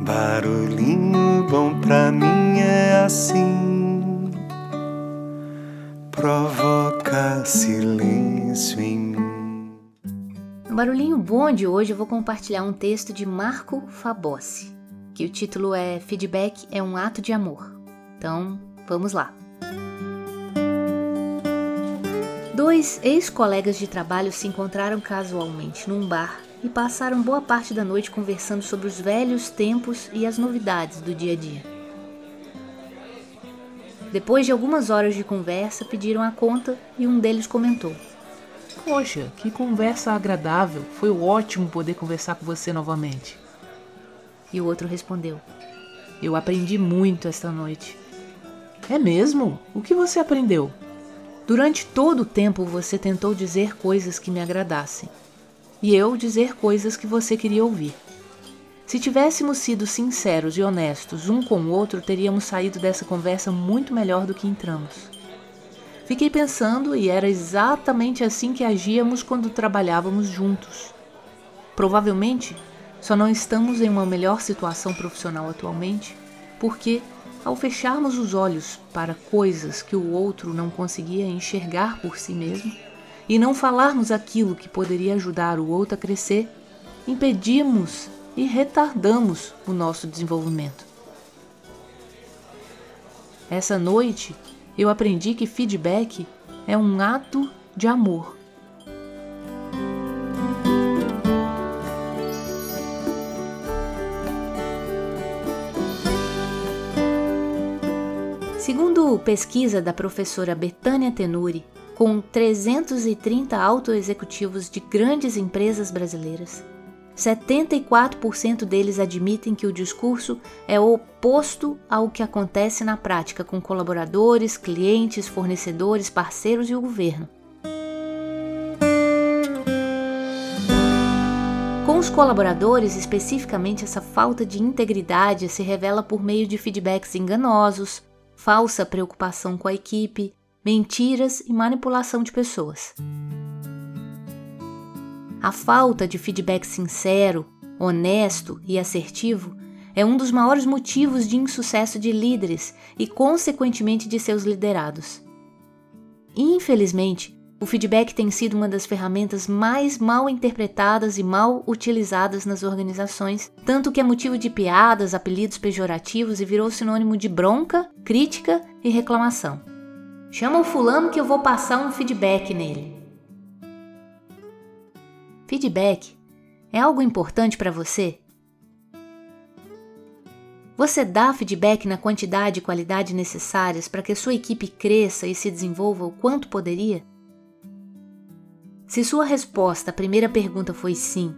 Barulhinho bom pra mim é assim, provoca silêncio em mim. No Barulhinho Bom de hoje eu vou compartilhar um texto de Marco Fabossi, que o título é Feedback é um ato de amor. Então, vamos lá. Dois ex-colegas de trabalho se encontraram casualmente num bar e passaram boa parte da noite conversando sobre os velhos tempos e as novidades do dia a dia. Depois de algumas horas de conversa, pediram a conta e um deles comentou: Poxa, que conversa agradável! Foi ótimo poder conversar com você novamente. E o outro respondeu: Eu aprendi muito esta noite. É mesmo? O que você aprendeu? Durante todo o tempo você tentou dizer coisas que me agradassem, e eu dizer coisas que você queria ouvir. Se tivéssemos sido sinceros e honestos um com o outro, teríamos saído dessa conversa muito melhor do que entramos. Fiquei pensando e era exatamente assim que agíamos quando trabalhávamos juntos. Provavelmente só não estamos em uma melhor situação profissional atualmente porque ao fecharmos os olhos para coisas que o outro não conseguia enxergar por si mesmo e não falarmos aquilo que poderia ajudar o outro a crescer, impedimos e retardamos o nosso desenvolvimento. Essa noite eu aprendi que feedback é um ato de amor Segundo pesquisa da professora Betânia Tenuri, com 330 autoexecutivos de grandes empresas brasileiras, 74% deles admitem que o discurso é oposto ao que acontece na prática com colaboradores, clientes, fornecedores, parceiros e o governo. Com os colaboradores, especificamente, essa falta de integridade se revela por meio de feedbacks enganosos, falsa preocupação com a equipe, mentiras e manipulação de pessoas. A falta de feedback sincero, honesto e assertivo é um dos maiores motivos de insucesso de líderes e, consequentemente, de seus liderados. Infelizmente, o feedback tem sido uma das ferramentas mais mal interpretadas e mal utilizadas nas organizações, tanto que é motivo de piadas, apelidos pejorativos e virou sinônimo de bronca, crítica e reclamação. Chama o fulano que eu vou passar um feedback nele. Feedback é algo importante para você? Você dá feedback na quantidade e qualidade necessárias para que a sua equipe cresça e se desenvolva o quanto poderia? Se sua resposta à primeira pergunta foi sim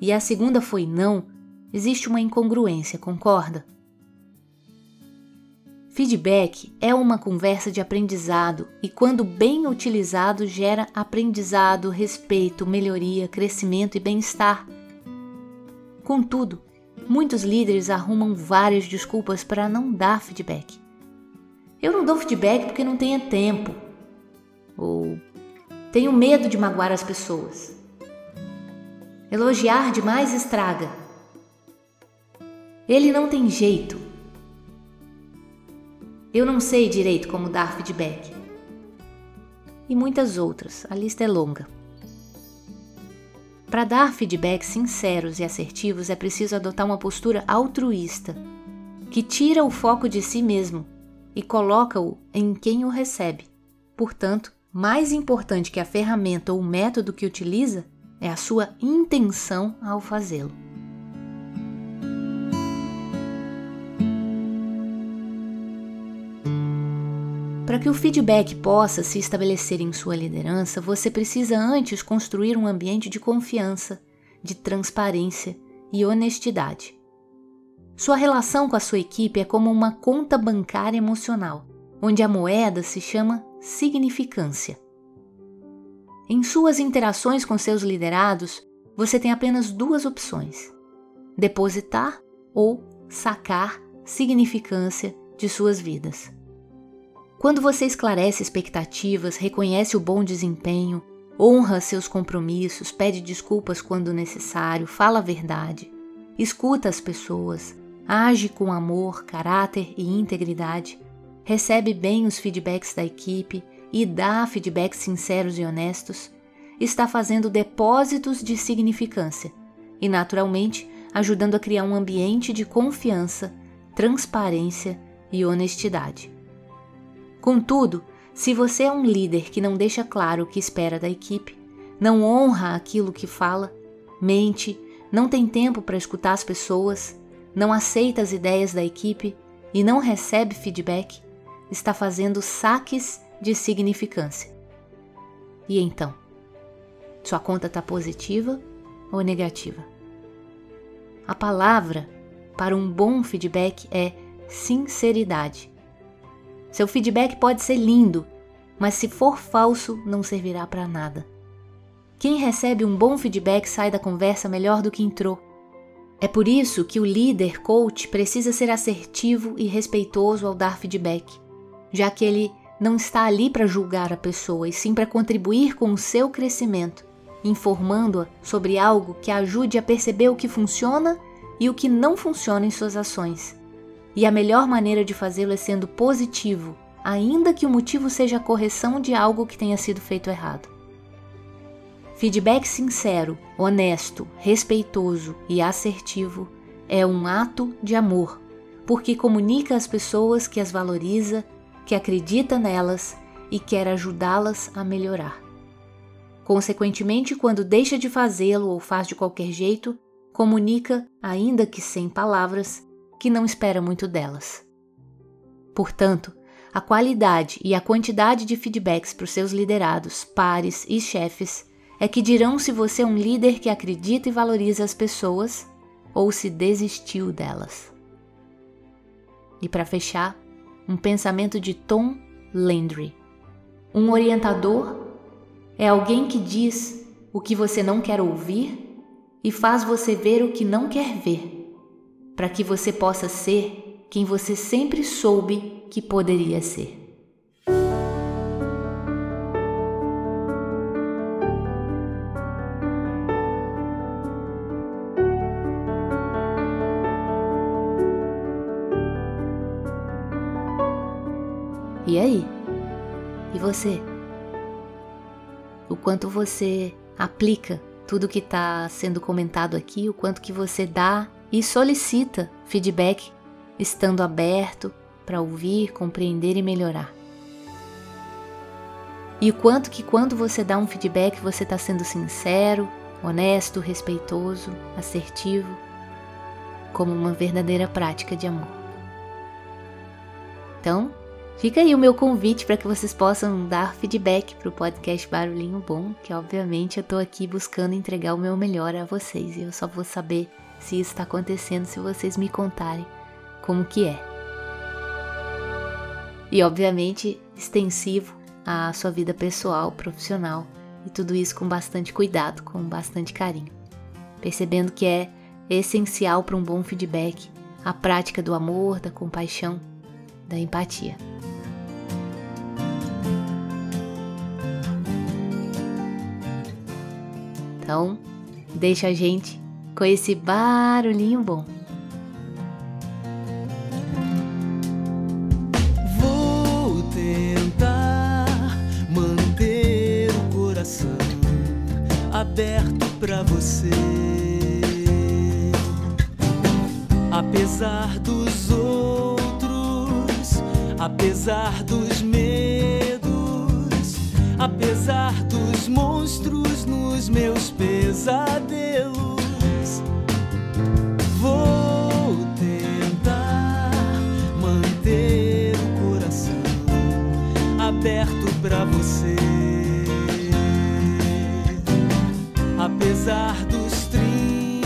e a segunda foi não, existe uma incongruência, concorda? Feedback é uma conversa de aprendizado e, quando bem utilizado, gera aprendizado, respeito, melhoria, crescimento e bem-estar. Contudo, muitos líderes arrumam várias desculpas para não dar feedback. Eu não dou feedback porque não tenho tempo. Ou tenho medo de magoar as pessoas. Elogiar demais estraga. Ele não tem jeito. Eu não sei direito como dar feedback. E muitas outras, a lista é longa. Para dar feedbacks sinceros e assertivos é preciso adotar uma postura altruísta, que tira o foco de si mesmo e coloca-o em quem o recebe. Portanto, mais importante que a ferramenta ou o método que utiliza é a sua intenção ao fazê-lo. Para que o feedback possa se estabelecer em sua liderança, você precisa antes construir um ambiente de confiança, de transparência e honestidade. Sua relação com a sua equipe é como uma conta bancária emocional, onde a moeda se chama significância. Em suas interações com seus liderados, você tem apenas duas opções: depositar ou sacar significância de suas vidas. Quando você esclarece expectativas, reconhece o bom desempenho, honra seus compromissos, pede desculpas quando necessário, fala a verdade, escuta as pessoas, age com amor, caráter e integridade, recebe bem os feedbacks da equipe e dá feedbacks sinceros e honestos, está fazendo depósitos de significância e, naturalmente, ajudando a criar um ambiente de confiança, transparência e honestidade. Contudo, se você é um líder que não deixa claro o que espera da equipe, não honra aquilo que fala, mente, não tem tempo para escutar as pessoas, não aceita as ideias da equipe e não recebe feedback, está fazendo saques de significância. E então? Sua conta está positiva ou negativa? A palavra para um bom feedback é sinceridade. Seu feedback pode ser lindo, mas se for falso, não servirá para nada. Quem recebe um bom feedback sai da conversa melhor do que entrou. É por isso que o líder coach precisa ser assertivo e respeitoso ao dar feedback, já que ele não está ali para julgar a pessoa e sim para contribuir com o seu crescimento, informando-a sobre algo que ajude a perceber o que funciona e o que não funciona em suas ações. E a melhor maneira de fazê-lo é sendo positivo, ainda que o motivo seja a correção de algo que tenha sido feito errado. Feedback sincero, honesto, respeitoso e assertivo é um ato de amor, porque comunica às pessoas que as valoriza, que acredita nelas e quer ajudá-las a melhorar. Consequentemente, quando deixa de fazê-lo ou faz de qualquer jeito, comunica, ainda que sem palavras, que não espera muito delas. Portanto, a qualidade e a quantidade de feedbacks para os seus liderados, pares e chefes é que dirão se você é um líder que acredita e valoriza as pessoas ou se desistiu delas. E para fechar, um pensamento de Tom Landry. Um orientador é alguém que diz o que você não quer ouvir e faz você ver o que não quer ver, para que você possa ser quem você sempre soube que poderia ser. E aí? E você? O quanto você aplica tudo que está sendo comentado aqui, o quanto que você dá e solicita feedback, estando aberto para ouvir, compreender e melhorar. E o quanto que quando você dá um feedback você está sendo sincero, honesto, respeitoso, assertivo, como uma verdadeira prática de amor. Então, Fica aí o meu convite para que vocês possam dar feedback para o podcast Barulhinho Bom, que obviamente eu estou aqui buscando entregar o meu melhor a vocês e eu só vou saber se isso está acontecendo se vocês me contarem como que é. E obviamente extensivo à sua vida pessoal, profissional e tudo isso com bastante cuidado, com bastante carinho, percebendo que é essencial para um bom feedback a prática do amor, da compaixão, da empatia. Então, deixa a gente com esse barulhinho bom. Vou tentar manter o coração aberto para você. Apesar dos outros, apesar dos medos, apesar dos monstros nos meus pesadelos. Para você. Apesar dos trincos,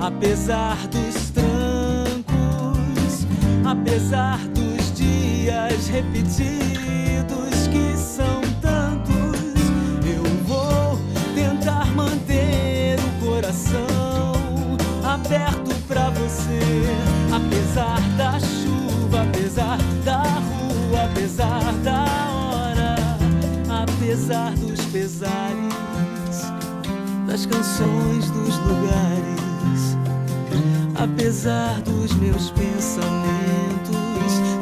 apesar dos trancos, apesar dos dias repetidos que são tantos, eu vou tentar manter o coração aberto pra você. Apesar da apesar dos pesares, das canções, dos lugares, apesar dos meus pensamentos,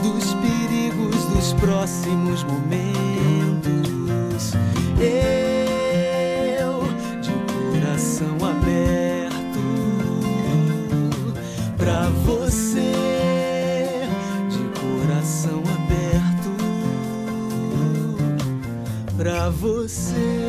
dos perigos dos próximos momentos. Eu, você.